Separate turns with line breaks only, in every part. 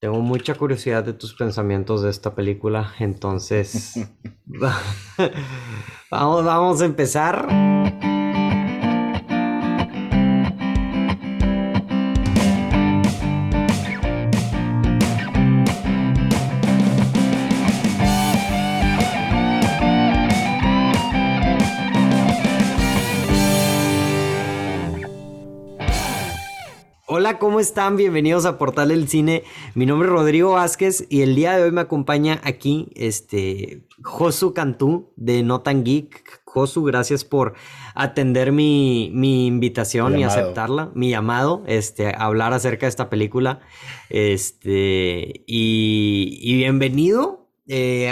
Tengo mucha curiosidad de tus pensamientos de esta película, entonces vamos, vamos a empezar. Hola, ¿cómo están? Bienvenidos a Portal del Cine. Mi nombre es Rodrigo Vázquez y el día de hoy me acompaña aquí este Josu Cantú de Notan Geek. Josu, gracias por atender mi, invitación y aceptarla, mi llamado, este, a hablar acerca de esta película. Este, y, bienvenido. Eh,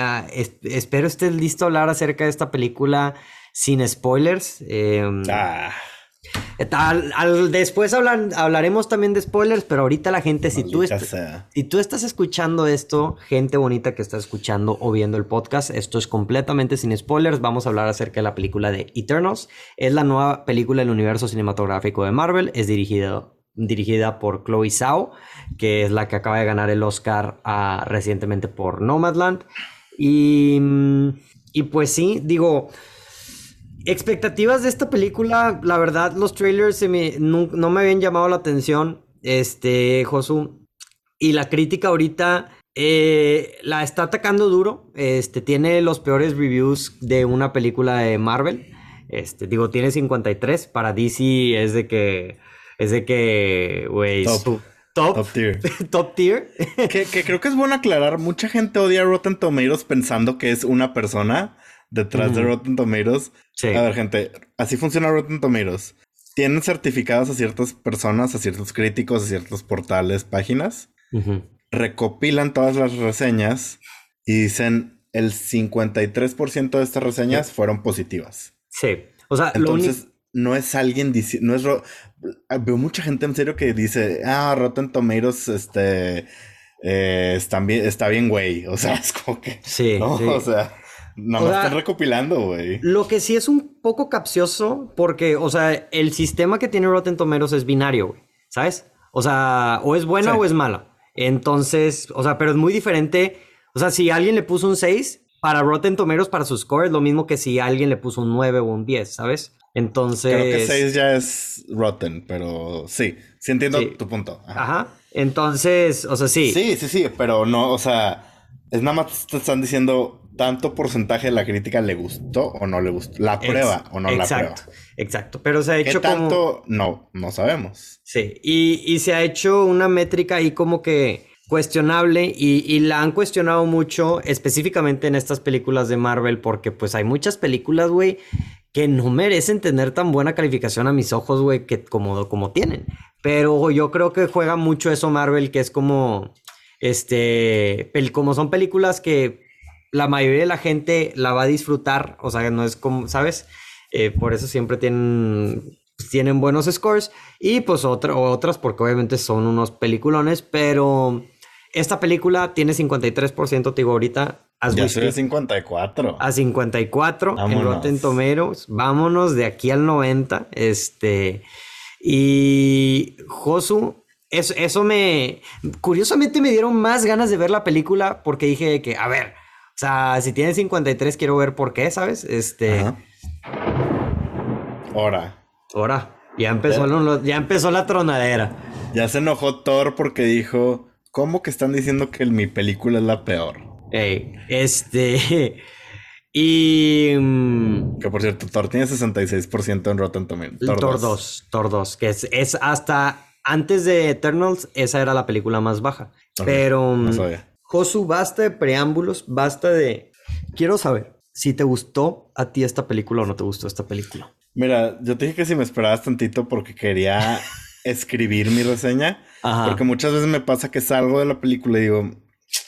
espero estés listo a hablar acerca de esta película sin spoilers. Em, ah después hablaremos también de spoilers, pero ahorita la gente, si tú, si tú estás escuchando esto, gente bonita que está escuchando o viendo el podcast, esto es completamente sin spoilers. Vamos a hablar acerca de la película de Eternals. Es la nueva película del universo cinematográfico de Marvel. Es dirigida, dirigida por Chloe Zhao, que es la que acaba de ganar el Oscar ah, recientemente por Nomadland. Y, y pues sí, digo... Expectativas de esta película, la verdad, los trailers no, me habían llamado la atención, este, Josu. Y la crítica ahorita eh, la está atacando duro. Este, tiene los peores reviews de una película de Marvel. Este, digo, tiene 53. Para DC es de que, es de que, güey,
top. Top, tier.
top tier.
que, que, creo que es bueno aclarar. Mucha gente odia a Rotten Tomatoes pensando que es una persona detrás de Rotten Tomatoes. A ver, gente, así funciona Rotten Tomatoes. Tienen certificados a ciertas personas, a ciertos críticos, a ciertos portales, páginas. Recopilan todas las reseñas y dicen el 53% de estas reseñas fueron positivas.
Sí. O sea,
entonces no es alguien diciendo, no es veo mucha gente en serio que dice, ah, Rotten Tomatoes, este, eh, está bien, está bien, güey. O sea, es como que,
sí,
¿no? O sea, no lo están recopilando, güey.
Lo que sí es un poco capcioso, porque, o sea, el sistema que tiene Rotten Tomatoes es binario, güey. ¿Sabes? O sea, o es buena o es mala. Entonces, o sea, pero es muy diferente. O sea, si alguien le puso un 6, para Rotten Tomatoes, para su score, es lo mismo que si alguien le puso un 9 o un 10, ¿sabes? Entonces.
Creo que 6 ya es Rotten, pero sí, sí entiendo tu punto.
Ajá. Entonces, o sea, sí.
Sí, sí, sí, pero no, o sea, es nada más te están diciendo tanto porcentaje de la crítica le gustó o no le gustó. La prueba o no la prueba.
Exacto, pero se ha hecho
¿Qué tanto? No, no sabemos.
Sí, y, se ha hecho una métrica ahí como que cuestionable y, y, la han cuestionado mucho específicamente en estas películas de Marvel porque pues hay muchas películas, güey, que no merecen tener tan buena calificación a mis ojos, güey, que como, como tienen. Pero yo creo que juega mucho eso Marvel, que es como, este, como son películas que la mayoría de la gente la va a disfrutar, o sea, no es como, ¿sabes? Eh, por eso siempre tienen, tienen buenos scores y pues otras porque obviamente son unos peliculones, pero esta película tiene 53%, te digo ahorita.
Ya soy a 54.
A 54 Vámonos. en Rotten Tomatoes. Vámonos de aquí al 90. Este. Y Josu, eso, eso me. Curiosamente me dieron más ganas de ver la película porque dije que, a ver, o sea, si tiene 53, quiero ver por qué, ¿sabes? Este.
Ahora.
Ahora. Ya empezó, ya empezó la tronadera.
Ya se enojó Thor porque dijo: ¿Cómo que están diciendo que mi película es la peor?
Ey, este. Y. Mm,
que por cierto, Thor tiene 66% en Rotten Tomatoes.
Thor, 2. Thor 2. Que es, es, hasta antes de Eternals, esa era la película más baja. Pero. No mm, sabía. Josu, basta de preámbulos, basta de... Quiero saber si te gustó a ti esta película o no te gustó esta película.
Mira, yo te dije que si me esperabas tantito porque quería escribir mi reseña. Porque muchas veces me pasa que salgo de la película y digo...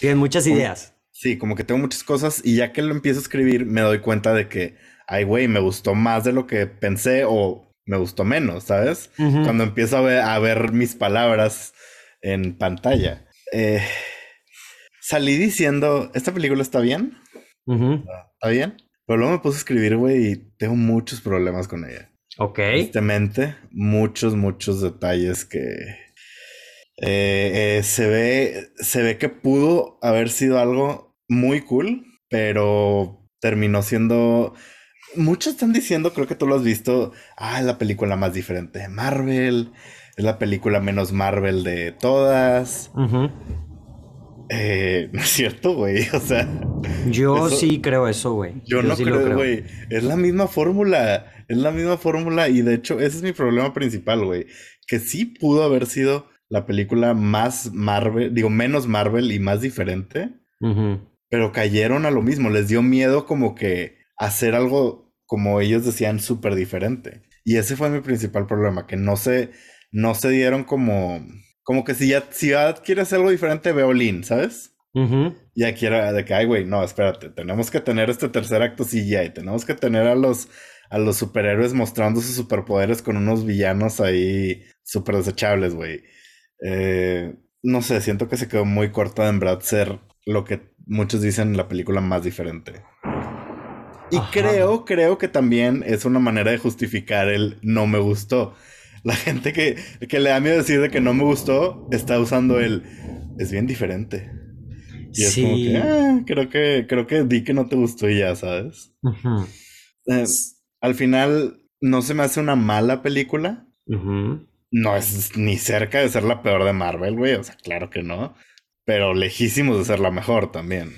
Tienes muchas ideas.
Sí, como que tengo muchas cosas y ya que lo empiezo a escribir me doy cuenta de que, ay, güey, me gustó más de lo que pensé o me gustó menos, ¿sabes? Cuando empiezo a ver, a ver mis palabras en pantalla. Eh, salí diciendo, ¿esta película está bien? ¿Está bien? Pero luego me puse a escribir, güey, y tengo muchos problemas con ella.
Ok.
Tristemente, muchos, muchos detalles que... Eh, eh, se, ve, se ve que pudo haber sido algo muy cool, pero terminó siendo... Muchos están diciendo, creo que tú lo has visto, ah, la película más diferente de Marvel, es la película menos Marvel de todas. Eh, no es cierto, güey. O sea.
Yo sí creo eso, güey.
Yo, no creo, güey. Es la misma fórmula. Es la misma fórmula. Y de hecho, ese es mi problema principal, güey. Que sí pudo haber sido la película más Marvel, digo, menos Marvel y más diferente. Pero cayeron a lo mismo. Les dio miedo como que hacer algo, como ellos decían, súper diferente. Y ese fue mi principal problema, que no se, no se dieron como como que si ya, si ya quieres algo diferente, veo Lean, ¿sabes? Y aquí era de que, ay, güey, no, espérate, tenemos que tener este tercer acto CGI, tenemos que tener a los, a los superhéroes mostrando sus superpoderes con unos villanos ahí súper desechables, güey. Eh, no sé, siento que se quedó muy corta en verdad ser lo que muchos dicen la película más diferente. Y creo, creo que también es una manera de justificar el no me gustó. La gente que, que le da miedo decir de que no me gustó está usando el es bien diferente. Y es como que, ah, creo que, creo que di que no te gustó y ya, ¿sabes? Eh, al final, no se me hace una mala película. No es ni cerca de ser la peor de Marvel, güey. O sea, claro que no. Pero lejísimos de ser la mejor también.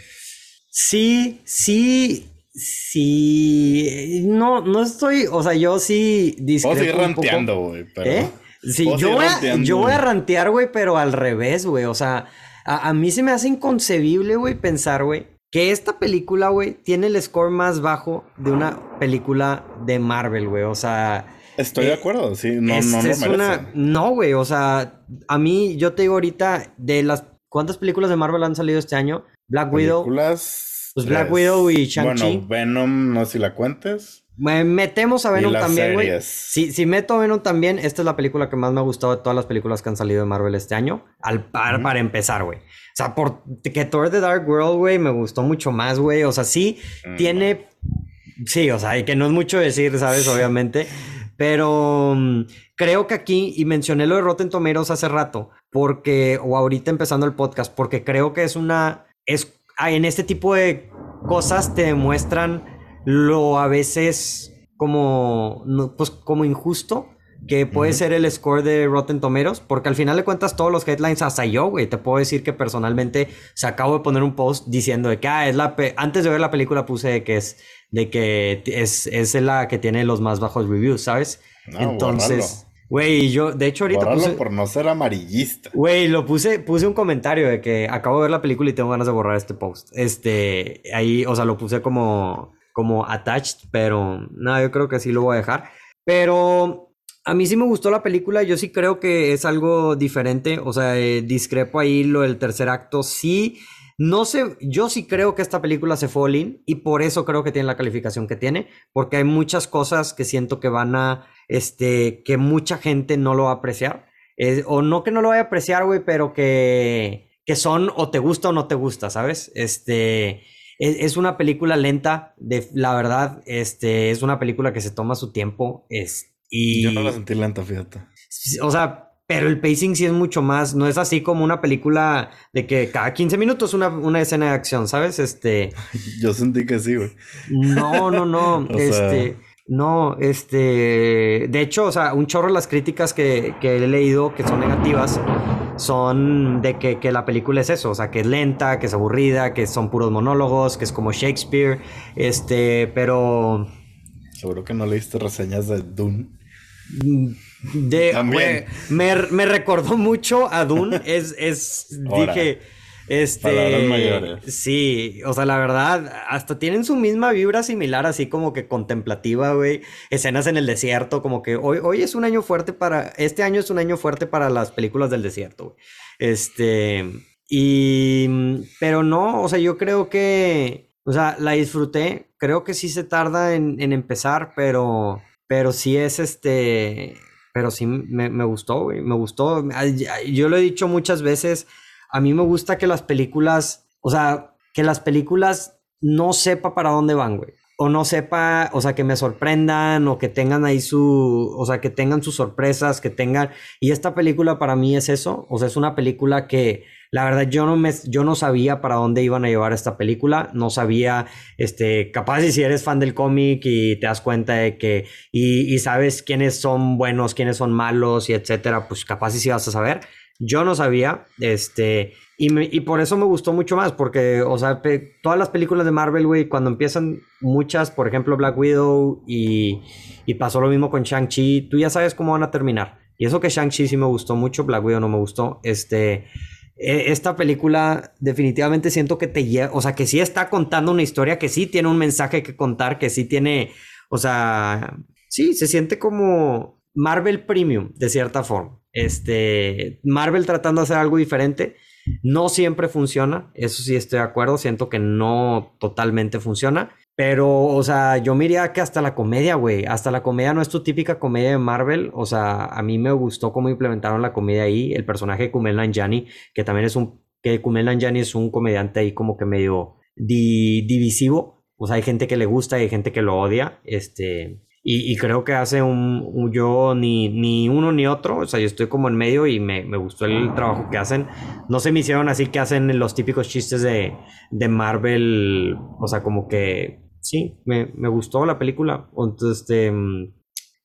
Sí, sí. Sí, no, no estoy, o sea, yo sí
discrepo Puedo seguir ranteando, güey, pero... ¿Eh?
Sí, yo voy, a, yo voy, a, rantear, güey, pero al revés, güey, o sea, a, mí se me hace inconcebible, güey, pensar, güey, que esta película, güey, tiene el score más bajo de una película de Marvel, güey, o sea...
Estoy de eh, acuerdo, sí, no, no, no
una... No, güey, o sea, a mí, yo te digo ahorita, de las... ¿Cuántas películas de Marvel han salido este año? Black Widow... Pues Black Widow y Shang-Chi.
Bueno, Venom, no sé si la cuentes.
Metemos a Venom también, güey. Si, si meto a Venom también, esta es la película que más me ha gustado de todas las películas que han salido de Marvel este año. Al par, para empezar, güey. O sea, por que Thor The Dark World, güey, me gustó mucho más, güey. O sea, sí mm. tiene. Sí, o sea, y que no es mucho decir, ¿sabes? Obviamente. Pero mm, creo que aquí, y mencioné lo de Rotten Tomatoes hace rato, porque, o ahorita empezando el podcast, porque creo que es una. Es en este tipo de cosas te demuestran lo a veces como, pues, como injusto que puede ser el score de Rotten Tomatoes, porque al final de cuentas todos los headlines hasta yo, güey, te puedo decir que personalmente se acabo de poner un post diciendo de que ah, es la antes de ver la película puse que es de que es, es la que tiene los más bajos reviews, ¿sabes? Entonces, Güey, yo, de hecho, ahorita
puse... por no ser amarillista.
Güey, lo puse, puse un comentario de que acabo de ver la película y tengo ganas de borrar este post. Este, ahí, o sea, lo puse como, como attached, pero nada, yo creo que sí lo voy a dejar. Pero a mí sí me gustó la película, yo sí creo que es algo diferente, o sea, eh, discrepo ahí lo del tercer acto, sí. No sé, yo sí creo que esta película se fue all y por eso creo que tiene la calificación que tiene, porque hay muchas cosas que siento que van a este, que mucha gente no lo va a apreciar. o no que no lo vaya a apreciar, güey, pero que, que son o te gusta o no te gusta, ¿sabes? Este, es, una película lenta, de, la verdad, este, es una película que se toma su tiempo. Es, y,
Yo no la sentí lenta, fíjate.
O sea, pero el pacing sí es mucho más, no es así como una película de que cada 15 minutos una, una escena de acción, ¿sabes? Este...
Yo sentí que sí, güey.
No, no, no. este... No, este, de hecho, o sea, un chorro de las críticas que, he leído que son negativas son de que, la película es eso, o sea, que es lenta, que es aburrida, que son puros monólogos, que es como Shakespeare, este, pero...
Seguro que no leíste reseñas de Dune.
De, También. me, me, recordó mucho a Dune, es, es, dije... Este. mayores. Sí, o sea, la verdad, hasta tienen su misma vibra similar, así como que contemplativa, güey. Escenas en el desierto, como que hoy, hoy es un año fuerte para. Este año es un año fuerte para las películas del desierto, güey. Este. Y. Pero no, o sea, yo creo que. O sea, la disfruté. Creo que sí se tarda en, en empezar, pero. Pero sí es este. Pero sí me, gustó, güey. Me gustó. Yo lo he dicho muchas veces a mí me gusta que las películas, o sea, que las películas no sepa para dónde van, güey. o no sepa, o sea, que me sorprendan o que tengan ahí su, o sea, que tengan sus sorpresas, que tengan, y esta película para mí es eso, o sea, es una película que la verdad yo no me, yo no sabía para dónde iban a llevar esta película, no sabía, este, capaz si eres fan del cómic y te das cuenta de que, y, y sabes quiénes son buenos, quiénes son malos y etcétera, pues capaz si vas a saber. Yo no sabía, este, y, por eso me gustó mucho más, porque, o sea, todas las películas de Marvel, güey, cuando empiezan muchas, por ejemplo, Black Widow y, y pasó lo mismo con Shang-Chi, tú ya sabes cómo van a terminar. Y eso que Shang-Chi sí me gustó mucho, Black Widow no me gustó. Este, esta película definitivamente siento que te lleva, o sea, que sí está contando una historia, que sí tiene un mensaje que contar, que sí tiene, o sea, sí, se siente como Marvel Premium, de cierta forma. Este, Marvel tratando de hacer algo diferente no siempre funciona, eso sí estoy de acuerdo, siento que no totalmente funciona. Pero, o sea, yo miraría que hasta la comedia, güey, hasta la comedia no es tu típica comedia de Marvel. O sea, a mí me gustó cómo implementaron la comedia ahí. El personaje de Kumail Nanjiani, que también es un, que Kumail Nanjiani es un comediante ahí como que medio divisivo. O sea, hay gente que le gusta y hay gente que lo odia. Este, y, creo que hace un, yo ni, ni uno ni otro, o sea, yo estoy como en medio y me, me, gustó el trabajo que hacen. No se me hicieron así que hacen los típicos chistes de, de Marvel, o sea, como que sí, me, me gustó la película. Entonces, este,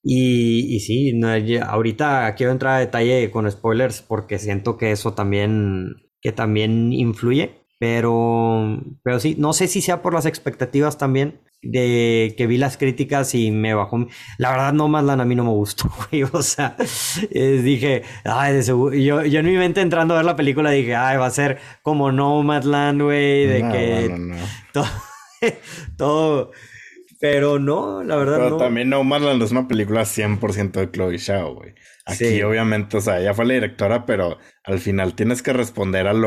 y, y sí, ahorita quiero entrar a detalle con spoilers porque siento que eso también, que también influye. Pero, pero sí, no sé si sea por las expectativas también de que vi las críticas y me bajó. La verdad, No Madland a mí no me gustó, güey. O sea, dije, ay, de seguro. Yo, yo en mi mente entrando a ver la película dije, ay, va a ser como No Madland, güey, de que no, no. Todo, todo, Pero no, la verdad Pero
también No Madland es una película 100% de Chloe Shao, güey. Aquí, obviamente, o sea, ella fue la directora, pero al final tienes que responder al,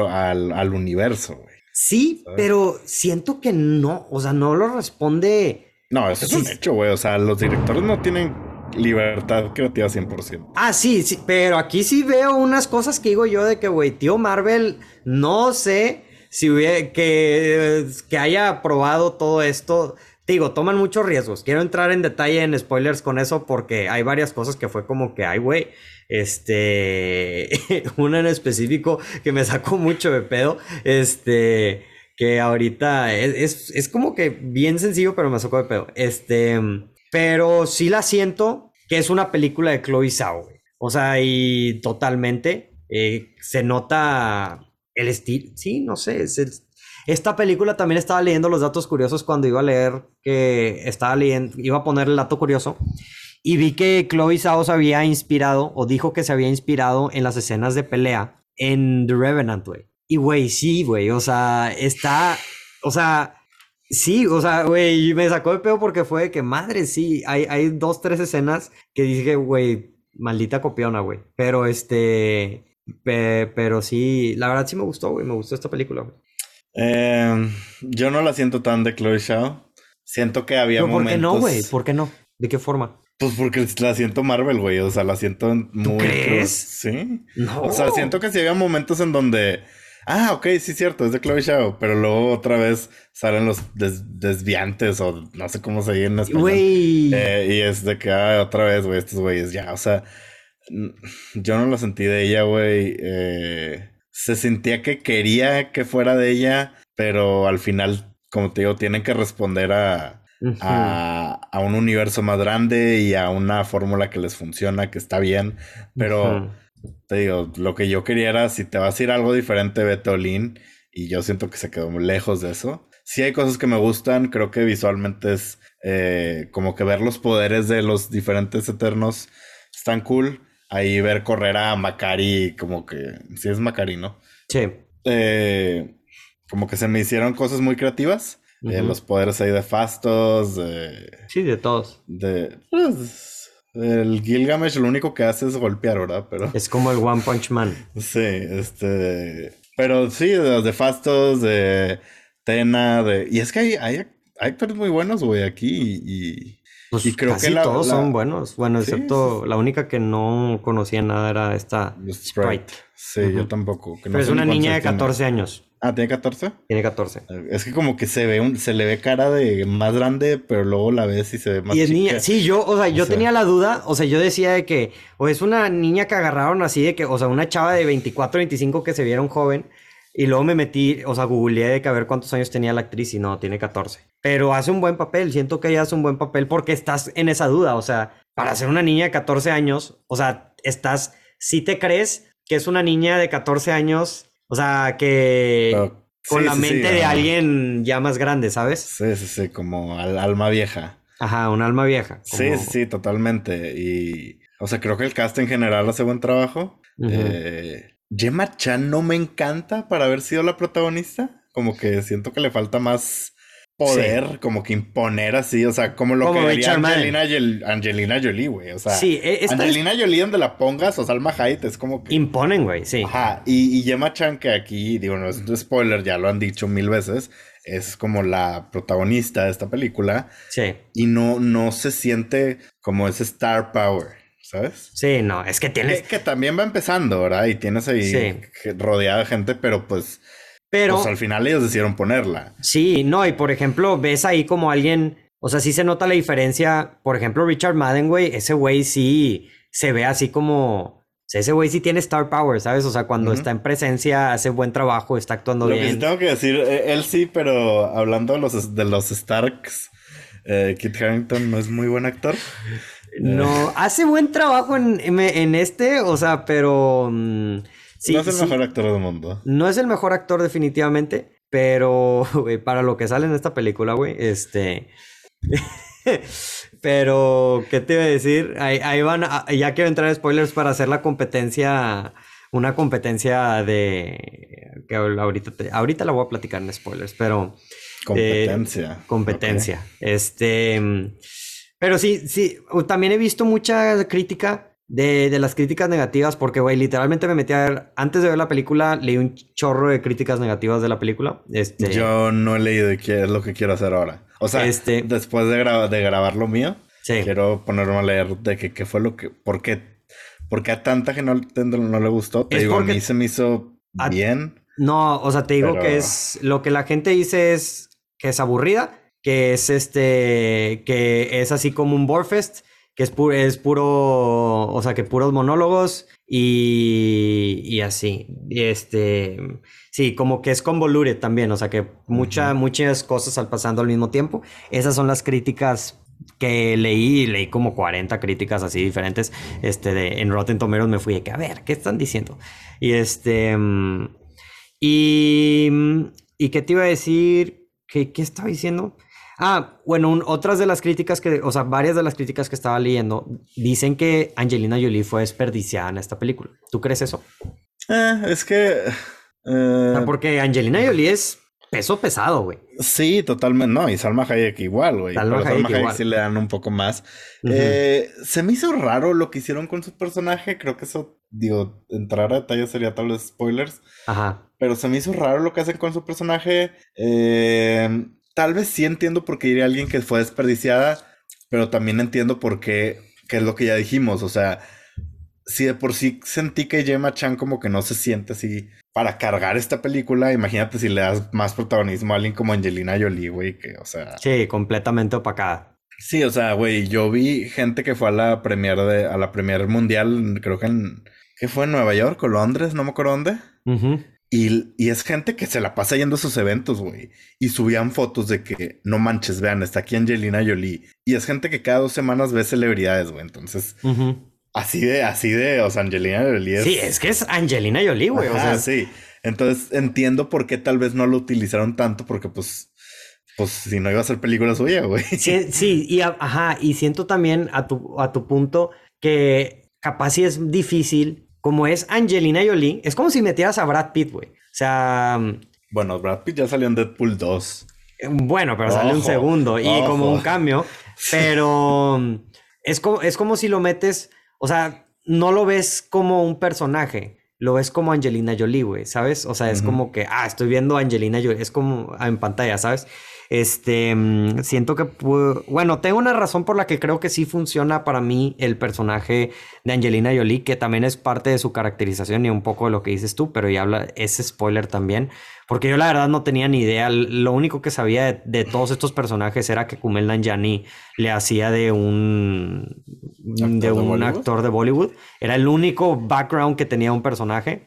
al universo, güey.
Sí, pero siento que no, o sea, no lo responde.
No, eso es un hecho, güey. O sea, los directores no tienen libertad creativa 100%.
Ah, sí, sí, pero aquí sí veo unas cosas que digo yo de que, güey, tío Marvel, no sé si hubiera, que, que haya probado todo esto. digo, toman muchos riesgos. Quiero entrar en detalle en spoilers con eso porque hay varias cosas que fue como que, ay, güey, este, una en específico que me sacó mucho de pedo. Este, que ahorita es, es, como que bien sencillo, pero me sacó de pedo. Este, pero sí la siento que es una película de Chloe Zhao. O sea, y totalmente eh, se nota el estilo. Sí, no sé. esta película también estaba leyendo los datos curiosos cuando iba a leer que estaba leyendo, iba a poner el dato curioso y vi que Chloe Zhao había inspirado, o dijo que se había inspirado en las escenas de pelea en The Revenant, güey. Y, güey, sí, güey, o sea, está, o sea, sí, o sea, güey, me sacó de pedo porque fue que, madre, sí, hay, hay dos, tres escenas que dije, güey, maldita copiona, güey. Pero, este, pero sí, la verdad sí me gustó, güey, me gustó esta película, güey.
Em, yo no la siento tan de Chloe Zhao. Siento que había momentos...
¿Por qué no, güey? ¿Por qué no? ¿De qué forma?
Pues porque la siento Marvel, güey. O sea, la siento muy.
crees?
Sí. No. O sea, siento que si había momentos en donde. Ah, ok, sí, cierto, es de Chloe Shao. Pero luego otra vez salen los desviantes o no sé cómo se en español. Güey. Eh, y es de que, ah, otra vez, güey, estos güeyes ya. O sea, yo no lo sentí de ella, güey. Eh, se sentía que quería que fuera de ella, pero al final, como te digo, tienen que responder a a, un universo más grande y a una fórmula que les funciona, que está bien. Pero te digo, lo que yo quería era si te vas a ir a algo diferente, vete Olin. Y yo siento que se quedó muy lejos de eso. Sí hay cosas que me gustan, creo que visualmente es eh, como que ver los poderes de los diferentes eternos están cool. Ahí ver correr a Macari, como que, sí es Macari, ¿no?
Sí.
Eh, como que se me hicieron cosas muy creativas. Eh, los poderes ahí de Fastos. De,
sí, de todos.
De. Pues, el Gilgamesh lo único que hace es golpear, ¿verdad? Pero.
Es como el One Punch Man.
sí, este. Pero sí, de los de Fastos, de Tena, de. Y es que hay, hay, actores muy buenos, güey, aquí y.
Pues y creo que todos son buenos. Bueno, excepto la única que no conocía nada era esta
Sprite. Sí, yo tampoco.
Pero es una niña de 14 años.
Ah, ¿tiene 14?
Tiene 14.
Es que como que se ve un, se le ve cara de más grande, pero luego la ves y se ve más
Y es niña. Sí, yo, o sea, yo tenía la duda, o sea, yo decía de que, o es una niña que agarraron así de que, o sea, una chava de 24, 25 que se vieron joven. Y luego me metí, o sea, googleé de que a ver cuántos años tenía la actriz y no, tiene 14. Pero hace un buen papel, siento que ella hace un buen papel porque estás en esa duda, o sea, para ser una niña de 14 años, o sea, estás, si te crees que es una niña de 14 años o sea, que con la mente de alguien ya más grande, ¿sabes?
Sí, sí, sí, como al alma vieja.
Ajá, un alma vieja.
Sí, sí, totalmente. Y, o sea, creo que el cast en general hace buen trabajo. Eh, Gemma Chan no me encanta para haber sido la protagonista. Como que siento que le falta más poder, como que imponer así, o sea, como lo que haría Angelina, Angelina, Jolie, güey. O sea, sí, e, Angelina Jolie donde la pongas o Salma Hayek es como que...
Imponen, güey, sí.
Ajá, y, y Gemma Chan, que aquí, digo, no es un spoiler, ya lo han dicho mil veces, es como la protagonista de esta película.
Sí.
Y no, no se siente como ese star power. ¿Sabes?
Sí, no, es que tienes.
Que, que también va empezando, ¿verdad? Y tienes ahí rodeada de gente, pero pues
pero.
Pues al final ellos decidieron ponerla.
Sí, no, y por ejemplo, ves ahí como alguien. O sea, sí se nota la diferencia. Por ejemplo, Richard Madden, güey, ese güey sí se ve así como. O sea, ese güey sí tiene star power, ¿sabes? O sea, cuando está en presencia, hace buen trabajo, está actuando bien.
Lo que tengo que decir, eh, él sí, pero hablando de los, de los Starks, eh, Kit Harington no es muy buen actor.
No, hace buen trabajo en, en, este, o sea, pero. Mm,
no es el mejor actor del mundo.
No es el mejor actor definitivamente, pero para lo que sale en esta película, güey, este... pero, ¿qué te iba a decir? Ahí, van, ya quiero entrar a spoilers para hacer la competencia, una competencia de... que ahorita, ahorita la voy a platicar en spoilers, pero...
Competencia.
Eh, competencia. Este... Pero sí, sí, también he visto mucha crítica de, de, las críticas negativas, porque, güey, literalmente me metí a ver, antes de ver la película, leí un chorro de críticas negativas de la película. Este,
Yo no he leído qué es lo que quiero hacer ahora. O sea, este, después de, de grabar lo mío, quiero ponerme a leer de qué fue lo que, por qué, porque a tanta que no, no le gustó. Te digo, a mí se me hizo bien.
No, o sea, te digo que es, lo que la gente dice es que es aburrida, que es este, que es así como un Borfest que es, es puro, o sea, que puros monólogos y, y así. Y este, sí, como que es convoluted también, o sea, que mucha, muchas cosas al pasando al mismo tiempo. Esas son las críticas que leí, leí como 40 críticas así diferentes, este, de, en Rotten Tomatoes me fui de que, a ver, ¿qué están diciendo? Y este, y, y ¿qué te iba a decir? ¿Qué, qué estaba diciendo? Ah, bueno, otras de las críticas que, o sea, varias de las críticas que estaba leyendo dicen que Angelina Jolie fue desperdiciada en esta película. ¿Tú crees eso?
Eh, es que.
Eh, porque Angelina Jolie es peso pesado, güey.
Sí, totalmente. No, y Salma Hayek igual, güey. Salma, Hayek, sí le dan un poco más. Eh, se me hizo raro lo que hicieron con su personaje. Creo que eso, digo, entrar a detalles sería tal vez spoilers.
Ajá.
Pero se me hizo raro lo que hacen con su personaje. Eh tal vez sí entiendo por qué iría alguien que fue desperdiciada, pero también entiendo por qué, que es lo que ya dijimos, o sea, si de por sí sentí que Gemma Chan como que no se siente así para cargar esta película, imagínate si le das más protagonismo a alguien como Angelina Jolie, güey, que, o sea...
Sí, completamente opacada.
Sí, o sea, güey, yo vi gente que fue a la premier de, a la premier mundial, creo que en, ¿qué fue en Nueva York o Londres? No me acuerdo dónde. Y, es gente que se la pasa yendo a esos eventos, güey. Y subían fotos de que, no manches, vean, está aquí Angelina Jolie. Y es gente que cada dos semanas ve celebridades, güey. Entonces, así de, así de, o sea, Angelina Jolie
es... Sí, es que es Angelina Jolie, güey. o sea,
sí. Entonces, entiendo por qué tal vez no lo utilizaron tanto, porque pues, pues si no iba a ser película suya, güey.
Sí, sí, y ajá, y siento también a tu, a tu punto que capaz sí es difícil como es Angelina Jolie, es como si metieras a Brad Pitt, güey. O sea.
Bueno, Brad Pitt ya salió en Deadpool 2.
Bueno, pero sale un segundo y como un cambio. Pero mm, es como, es como si lo metes. O sea, no lo ves como un personaje. Lo ves como Angelina Jolie, güey, ¿sabes? O sea, es como que, ah, estoy viendo a Angelina Jolie, es como en pantalla, ¿sabes? Este, mm, siento que, bueno, tengo una razón por la que creo que sí funciona para mí el personaje de Angelina Jolie, que también es parte de su caracterización y un poco de lo que dices tú, pero ya habla, ese spoiler también, porque yo la verdad no tenía ni idea, lo único que sabía de, todos estos personajes era que Kumel Nanjiani le hacía de un, de un actor de Bollywood, era el único background que tenía un personaje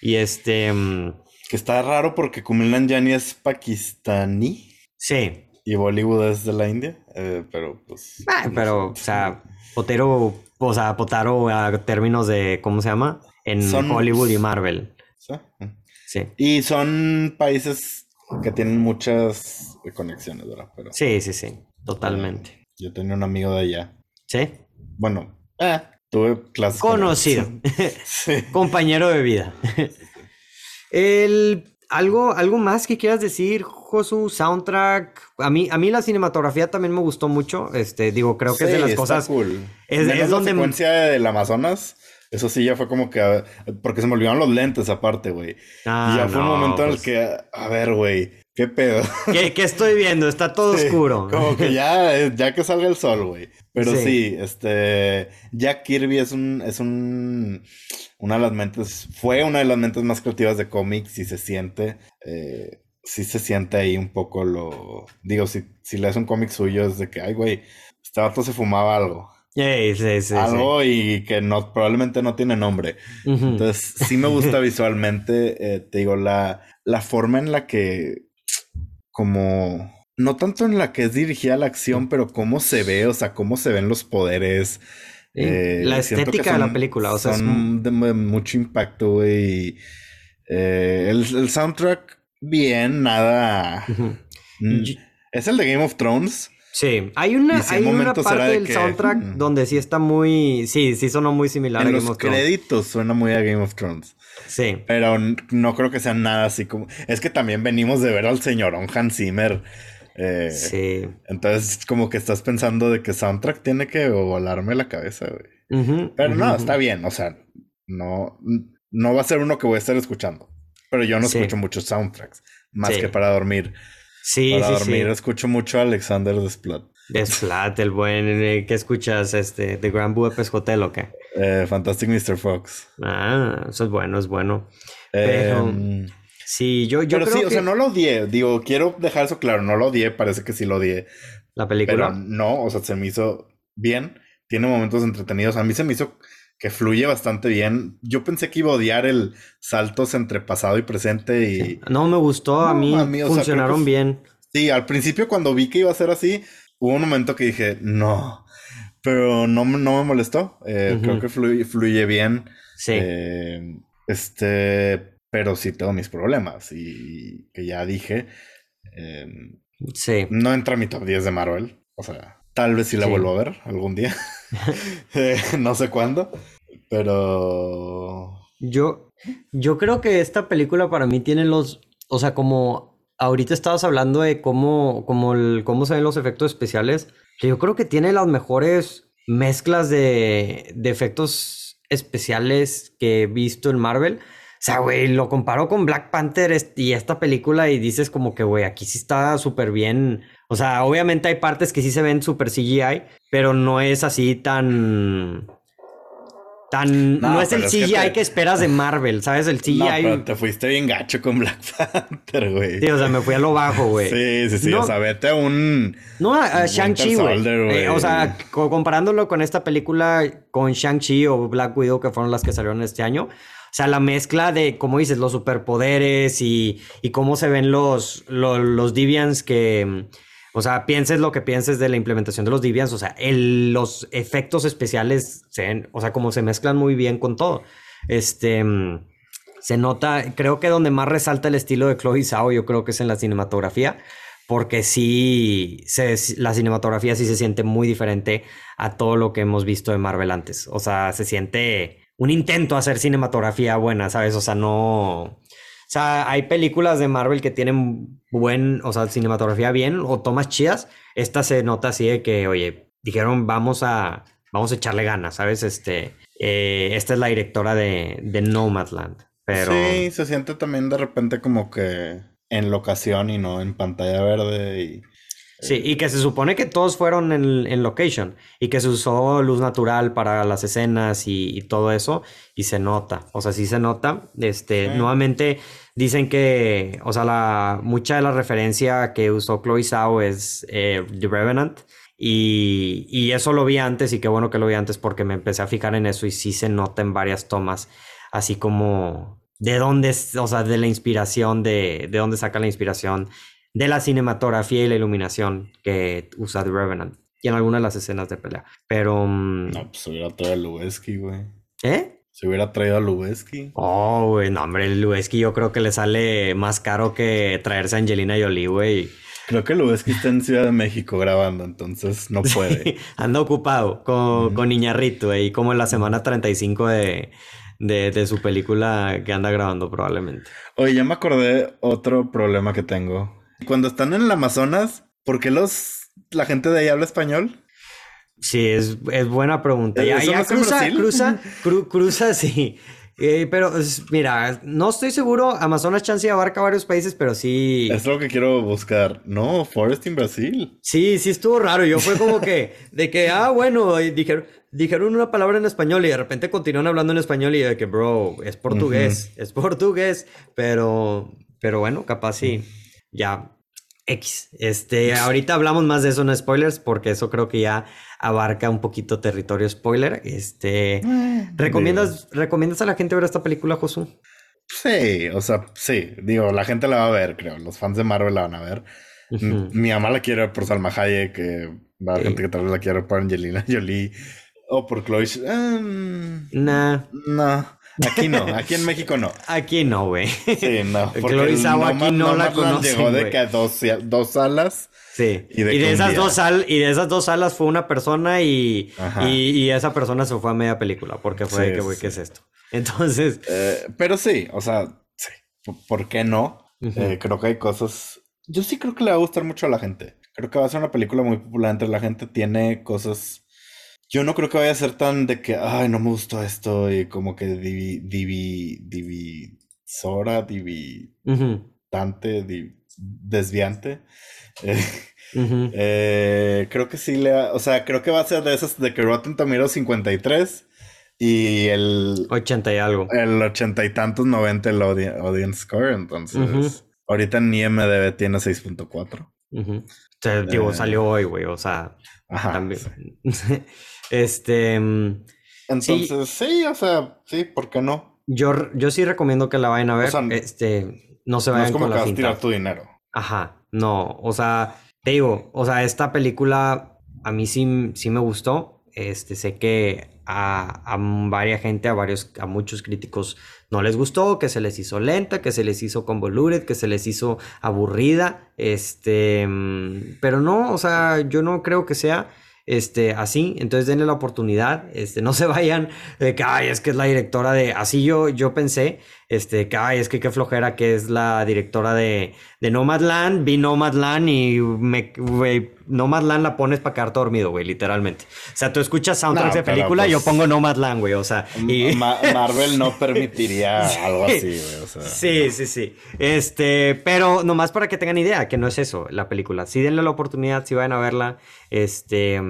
y este... Mm,
que está raro porque Kumel Nanjiani es pakistaní.
Sí.
Y Bollywood es de la India, eh, pero pues...
Ah, pero, o sea, Potero, o sea, Potaro a términos de, ¿cómo se llama? En Hollywood y Marvel.
¿Sí? Sí. Y son países que tienen muchas conexiones, ¿verdad? Pero,
sí, sí, sí, totalmente.
Yo tenía un amigo de allá.
¿Sí?
Bueno, eh, tuve clases.
Conocido. sí. Compañero de vida. El ¿Algo, ¿Algo más que quieras decir, Josu? Soundtrack. A mí, a mí la cinematografía también me gustó mucho. Este, digo, creo que es de las cosas.
Cool. Es, es donde. La secuencia del Amazonas. Eso sí, ya fue como que. Porque se me olvidaron los lentes aparte, güey. Ah, y ya fue un momento en el pues. que. A ver, güey. ¿Qué pedo?
¿Qué, ¿Qué, estoy viendo? Está todo oscuro.
Como que ya, ya que salga el sol, güey. Pero sí. este. Jack Kirby es un. Es un una de las mentes, fue una de las mentes más creativas de cómics y se siente, eh, sí se siente ahí un poco lo, digo, si, si lees un cómic suyo es de que, ay, güey, este vato se fumaba algo.
Sí, sí, sí,
algo y que no, probablemente no tiene nombre. Entonces, sí me gusta visualmente, eh, te digo, la, la forma en la que, como, no tanto en la que es dirigida la acción, pero cómo se ve, o sea, cómo se ven los poderes.
Eh, la estética de la película, o sea,
son de mucho impacto, güey. Eh, el, soundtrack, bien, nada. Mm, es el de Game of Thrones.
Sí, hay una, hay una parte del soundtrack donde sí está muy. Sí, sí sonó muy similar
a Game of Thrones. Los créditos suena muy a Game of Thrones.
Sí.
Pero no creo que sea nada así como. Es que también venimos de ver al señorón Hans Zimmer eh, sí. Entonces, como que estás pensando de que soundtrack tiene que volarme la cabeza, güey. Pero no, está bien. O sea, no, no va a ser uno que voy a estar escuchando. Pero yo no escucho muchos soundtracks, más que para dormir.
Sí,
para dormir escucho mucho a Alexander Desplat.
Desplat, el buen. Eh, ¿Qué escuchas? Este, ¿The Grand Budapest Hotel o qué?
Eh, Fantastic Mr. Fox.
Ah, eso es bueno, es bueno. Pero. Em, Sí, yo, yo
Pero sí, o sea, no lo odié. Digo, quiero dejar eso claro. No lo odié, parece que sí lo odié.
La película.
Pero no, o sea, se me hizo bien. Tiene momentos entretenidos. A mí se me hizo que fluye bastante bien. Yo pensé que iba a odiar el saltos entre pasado y presente y...
No me gustó, a mí, funcionaron bien.
Sí, al principio cuando vi que iba a ser así, hubo un momento que dije, no, pero no, no me molestó. Eh, creo que fluye, fluye bien.
Sí.
Eh, este, pero sí tengo mis problemas y que ya dije. Em,
sí.
No entra a mi top 10 de Marvel. O sea, tal vez sí la vuelvo a ver algún día. No sé cuándo. Pero.
Yo, yo creo que esta película para mí tiene los. O sea, como ahorita estabas hablando de cómo, el, cómo se ven los efectos especiales. Que yo creo que tiene las mejores mezclas de, de efectos especiales que he visto en Marvel. O sea, güey, lo comparo con Black Panther y esta película y dices como que, güey, aquí sí está súper bien. O sea, obviamente hay partes que sí se ven súper CGI, pero no es así tan... Tan, no, es el CGI que, esperas de Marvel, ¿sabes? El CGI. No,
pero te fuiste bien gacho con Black Panther, güey.
Sí, o sea, me fui a lo bajo, güey.
Sí, sí, sí. o sea, vete a un.
No, a, Shang-Chi, güey. Eh, o sea, comparándolo con esta película, con Shang-Chi o Black Widow, que fueron las que salieron este año. O sea, la mezcla de, como dices, los superpoderes y, y cómo se ven los, los, los, Deviants que... O sea, pienses lo que pienses de la implementación de los Deviants. O sea, los efectos especiales, se, o sea, como se mezclan muy bien con todo. Este... Se nota, creo que donde más resalta el estilo de Chloe Zhao, yo creo que es en la cinematografía porque sí, se, la cinematografía sí se siente muy diferente a todo lo que hemos visto de Marvel antes. O sea, se siente un intento a hacer cinematografía buena, ¿sabes? O sea, no... O sea, hay películas de Marvel que tienen buen, o sea, cinematografía bien o tomas chidas. Esta se nota así de que, oye, dijeron, vamos a, vamos a echarle ganas, ¿sabes? Este, eh, esta es la directora de, de Nomadland. Pero...
Sí, se siente también de repente como que en locación y no en pantalla verde y...
Sí, y que se supone que todos fueron en, en, location y que se usó luz natural para las escenas y, todo eso y se nota, o sea, sí se nota. Este, nuevamente dicen que, o sea, la, mucha de la referencia que usó Chloe Zhao es eh, The Revenant y, y, eso lo vi antes y qué bueno que lo vi antes porque me empecé a fijar en eso y sí se nota en varias tomas, así como de dónde, o sea, de la inspiración, de, de dónde saca la inspiración de la cinematografía y la iluminación que usa The Revenant y en algunas de las escenas de pelea. Pero...
Mm, no, pues hubiera traído a Lubeski, güey.
¿Eh?
Se hubiera traído a Lubeski.
Oh, güey, no, hombre, Lubeski yo creo que le sale más caro que traerse a Angelina Jolie, güey.
Creo que Lubeski está en Ciudad de México grabando, entonces no puede.
anda ocupado con, con Niñarrito, y como en la semana 35 de, de, de, su película que anda grabando probablemente.
Oye, ya me acordé otro problema que tengo. Cuando están en el Amazonas, ¿por qué los la gente de ahí habla español?
Sí, es, es buena pregunta. Ya, ya cruza, cruza, cruza, sí. Eh, pero mira, no estoy seguro. Amazonas Chance abarca varios países, pero sí.
Es lo que quiero buscar. No, Forest en Brasil.
Sí, sí estuvo raro. Yo fue como que, de que, ah, bueno, dijeron, dijeron una palabra en español y de repente continúan hablando en español y de que, bro, es portugués, es portugués, pero, pero bueno, capaz sí ya X. Este, ahorita hablamos más de eso, no spoilers, porque eso creo que ya abarca un poquito territorio spoiler. Este, eh, ¿recomiendas, ¿recomiendas a la gente ver esta película, Josu?
Sí, o sea, sí, digo, la gente la va a ver, creo. Los fans de Marvel la van a ver. Mi mamá la quiere ver por Salma Hayek, que va a haber gente que tal vez la quiera ver por Angelina Jolie o por Chloe. Um,
nah.
No. Aquí no, aquí en México no.
Aquí no, güey.
Sí, no. Porque aquí no la conoce. Llegó de que dos, dos salas.
Sí. Y de, esas dos sal, y de esas dos salas fue una persona y, y, esa persona se fue a media película porque fue que, güey, ¿qué es esto? Entonces.
Eh, pero sí, o sea, sí. ¿Por qué no? Eh, creo que hay cosas. Yo sí creo que le va a gustar mucho a la gente. Creo que va a ser una película muy popular entre la gente. Tiene cosas yo no creo que vaya a ser tan de que, ay, no me gustó esto y como que divi, divi, divisora, dividante, desviante. Eh, creo que sí le, o sea, creo que va a ser de esas de que Rotten Tomatoes 53 y el
80 y algo.
El 80 y tantos 90 el audience score, entonces ahorita en IMDb tiene 6.4.
digo, salió hoy, güey, o sea, también. Este. Mm,
Entonces, sí, o sea, sí, ¿por qué no?
Yo, yo sí recomiendo que la vayan a ver. este, no se vayan no es como que vas a tirar
tu dinero.
Ajá, no, o sea, te digo, o sea, esta película a mí sí, sí me gustó. Este, sé que a, a varias gente, a varios, a muchos críticos no les gustó, que se les hizo lenta, que se les hizo convoluted, que se les hizo aburrida. Este, mm, pero no, o sea, yo no creo que sea este, así, entonces denle la oportunidad, este, no se vayan de que, ay, es que es la directora de, así yo, yo pensé, este, que, ay, es que qué flojera que es la directora de, de Nomadland, vi Nomadland y me, güey, Nomadland la pones para quedarte dormido, güey, literalmente. O sea, tú escuchas soundtracks de película y yo pues pongo Nomadland, güey, o sea.
Y... Marvel no permitiría algo así, güey, o sea.
Sí, sí, sí. Este, pero nomás para que tengan idea, que no es eso la película. Sí denle la oportunidad, si vayan a verla, este,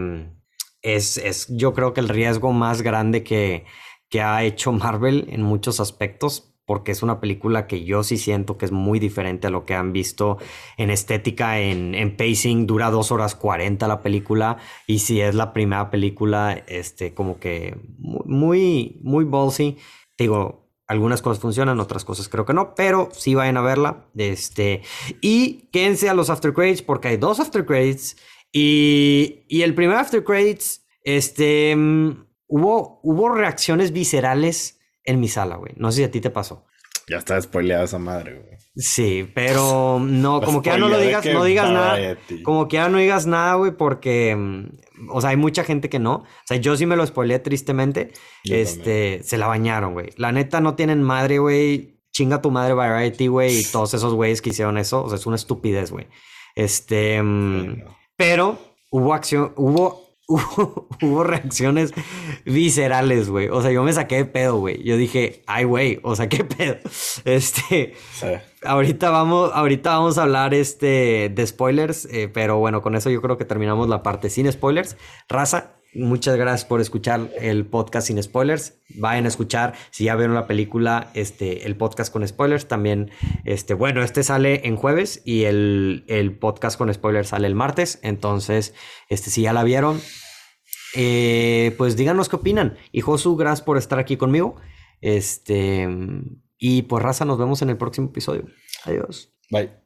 es, es yo creo que el riesgo más grande que, que ha hecho Marvel en muchos aspectos porque es una película que yo sí siento que es muy diferente a lo que han visto en estética, en, en pacing, dura dos horas 40 la película, y si es la primera película, este, como que muy, muy ballsy, digo, algunas cosas funcionan, otras cosas creo que no, pero sí vayan a verla, este, y quédense a los after credits, porque hay dos after credits, y, y el primer after credits, este, mm, hubo, hubo reacciones viscerales, en mi sala, güey. No sé si a ti te pasó.
Ya está spoileada esa madre, güey.
Sí, pero no, como que ya no lo digas, no digas nada. Como que ya no digas nada, güey, porque, mm, o sea, hay mucha gente que no. O sea, yo sí me lo spoileé tristemente. este, se la bañaron, güey. La neta no tienen madre, güey. Chinga tu madre Variety, güey, y todos esos güeyes que hicieron eso. O sea, es una estupidez, güey. Este, mm, pero hubo acción, hubo hubo, reacciones viscerales, güey. O sea, yo me saqué de pedo, güey. Yo dije, ay, güey, o sea, qué pedo. Este. Ahorita vamos, ahorita vamos a hablar este, de spoilers, eh, pero bueno, con eso yo creo que terminamos la parte sin spoilers. Raza, muchas gracias por escuchar el podcast sin spoilers. Vayan a escuchar, si ya vieron la película, este, el podcast con spoilers. También, este, bueno, este sale en jueves y el, el podcast con spoilers sale el martes. Entonces, este, si ya la vieron, eh, pues díganos qué opinan. Y Josu, gracias por estar aquí conmigo. Este, y pues raza, nos vemos en el próximo episodio. Adiós.
Bye.